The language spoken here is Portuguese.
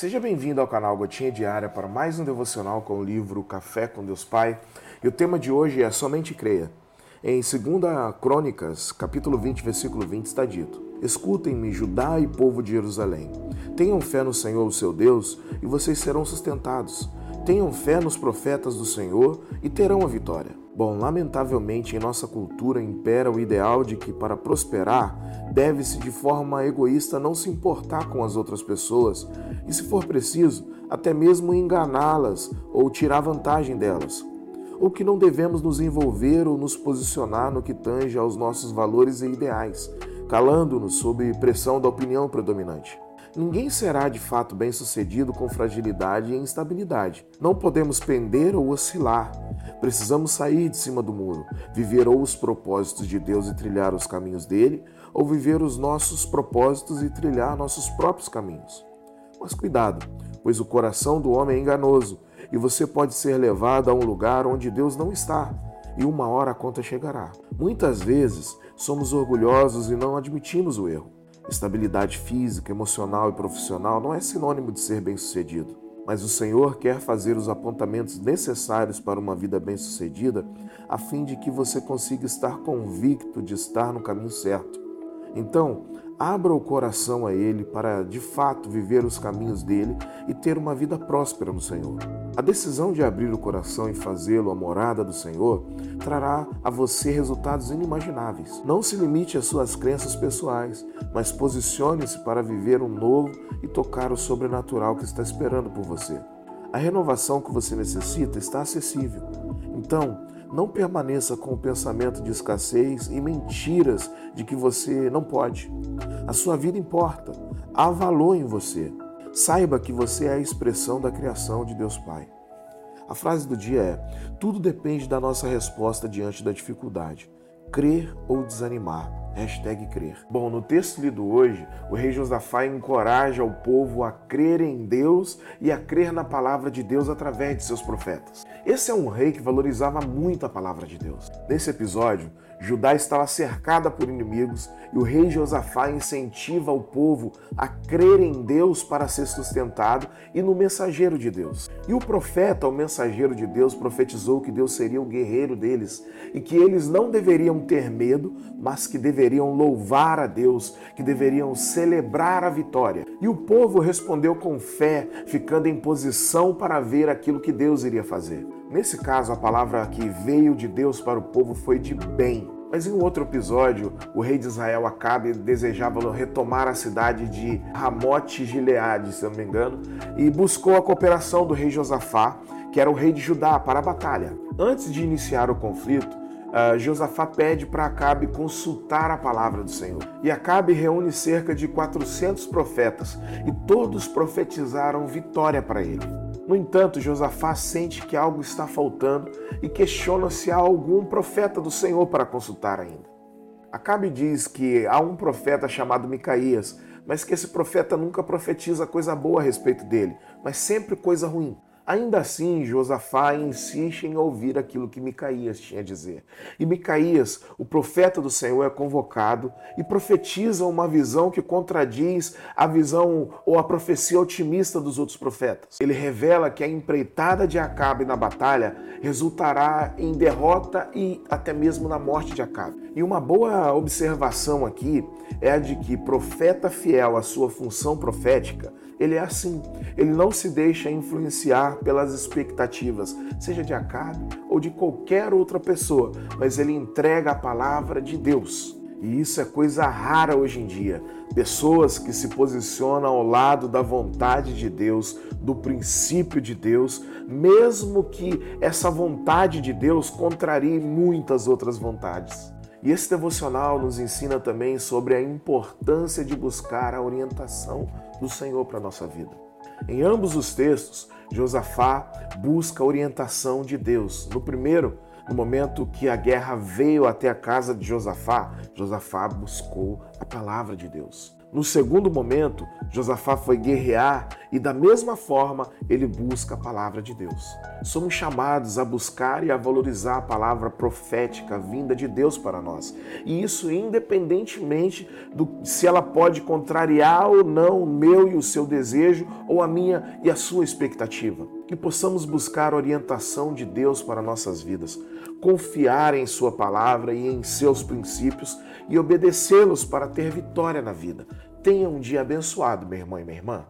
Seja bem-vindo ao canal Gotinha Diária para mais um devocional com o livro Café com Deus Pai. E o tema de hoje é Somente Creia. Em 2 Crônicas, capítulo 20, versículo 20, está dito: Escutem-me, Judá e povo de Jerusalém. Tenham fé no Senhor, o seu Deus, e vocês serão sustentados. Tenham fé nos profetas do Senhor e terão a vitória. Bom, lamentavelmente em nossa cultura impera o ideal de que para prosperar deve-se de forma egoísta não se importar com as outras pessoas e, se for preciso, até mesmo enganá-las ou tirar vantagem delas. Ou que não devemos nos envolver ou nos posicionar no que tange aos nossos valores e ideais, calando-nos sob pressão da opinião predominante. Ninguém será de fato bem-sucedido com fragilidade e instabilidade. Não podemos pender ou oscilar. Precisamos sair de cima do muro, viver ou os propósitos de Deus e trilhar os caminhos dele, ou viver os nossos propósitos e trilhar nossos próprios caminhos. Mas cuidado, pois o coração do homem é enganoso e você pode ser levado a um lugar onde Deus não está, e uma hora a conta chegará. Muitas vezes somos orgulhosos e não admitimos o erro. Estabilidade física, emocional e profissional não é sinônimo de ser bem-sucedido, mas o Senhor quer fazer os apontamentos necessários para uma vida bem-sucedida, a fim de que você consiga estar convicto de estar no caminho certo. Então, abra o coração a Ele para de fato viver os caminhos dele e ter uma vida próspera no Senhor. A decisão de abrir o coração e fazê-lo a morada do Senhor trará a você resultados inimagináveis. Não se limite às suas crenças pessoais, mas posicione-se para viver um novo e tocar o sobrenatural que está esperando por você. A renovação que você necessita está acessível. Então, não permaneça com o pensamento de escassez e mentiras de que você não pode. A sua vida importa. Há valor em você. Saiba que você é a expressão da criação de Deus Pai. A frase do dia é: tudo depende da nossa resposta diante da dificuldade. Crer ou desanimar. Hashtag crer. Bom, no texto lido hoje, o rei Josafá encoraja o povo a crer em Deus e a crer na palavra de Deus através de seus profetas. Esse é um rei que valorizava muito a palavra de Deus. Nesse episódio, Judá estava cercada por inimigos e o rei Josafá incentiva o povo a crer em Deus para ser sustentado e no mensageiro de Deus. E o profeta, o mensageiro de Deus, profetizou que Deus seria o guerreiro deles e que eles não deveriam ter medo, mas que deveriam louvar a Deus, que deveriam celebrar a vitória. E o povo respondeu com fé, ficando em posição para ver aquilo que Deus iria fazer. Nesse caso, a palavra que veio de Deus para o povo foi de bem. Mas em um outro episódio, o rei de Israel Acabe desejava retomar a cidade de Ramote Gileade, se não me engano, e buscou a cooperação do rei Josafá, que era o rei de Judá, para a batalha. Antes de iniciar o conflito, uh, Josafá pede para Acabe consultar a palavra do Senhor. E Acabe reúne cerca de 400 profetas, e todos profetizaram vitória para ele. No entanto, Josafá sente que algo está faltando e questiona se há algum profeta do Senhor para consultar ainda. Acabe diz que há um profeta chamado Micaías, mas que esse profeta nunca profetiza coisa boa a respeito dele, mas sempre coisa ruim. Ainda assim, Josafá insiste em ouvir aquilo que Micaías tinha a dizer. E Micaías, o profeta do Senhor, é convocado e profetiza uma visão que contradiz a visão ou a profecia otimista dos outros profetas. Ele revela que a empreitada de Acabe na batalha resultará em derrota e até mesmo na morte de Acabe. E uma boa observação aqui é a de que profeta fiel à sua função profética ele é assim. Ele não se deixa influenciar pelas expectativas, seja de Acabe ou de qualquer outra pessoa, mas ele entrega a palavra de Deus. E isso é coisa rara hoje em dia. Pessoas que se posicionam ao lado da vontade de Deus, do princípio de Deus, mesmo que essa vontade de Deus contrarie muitas outras vontades. E esse devocional nos ensina também sobre a importância de buscar a orientação do Senhor para a nossa vida. Em ambos os textos, Josafá busca a orientação de Deus. No primeiro, no momento que a guerra veio até a casa de Josafá, Josafá buscou a palavra de Deus. No segundo momento, Josafá foi guerrear e, da mesma forma, ele busca a palavra de Deus. Somos chamados a buscar e a valorizar a palavra profética vinda de Deus para nós. E isso independentemente do se ela pode contrariar ou não o meu e o seu desejo, ou a minha e a sua expectativa. Que possamos buscar orientação de Deus para nossas vidas, confiar em Sua palavra e em seus princípios e obedecê-los para ter vitória na vida. Tenha um dia abençoado, meu irmão e minha irmã.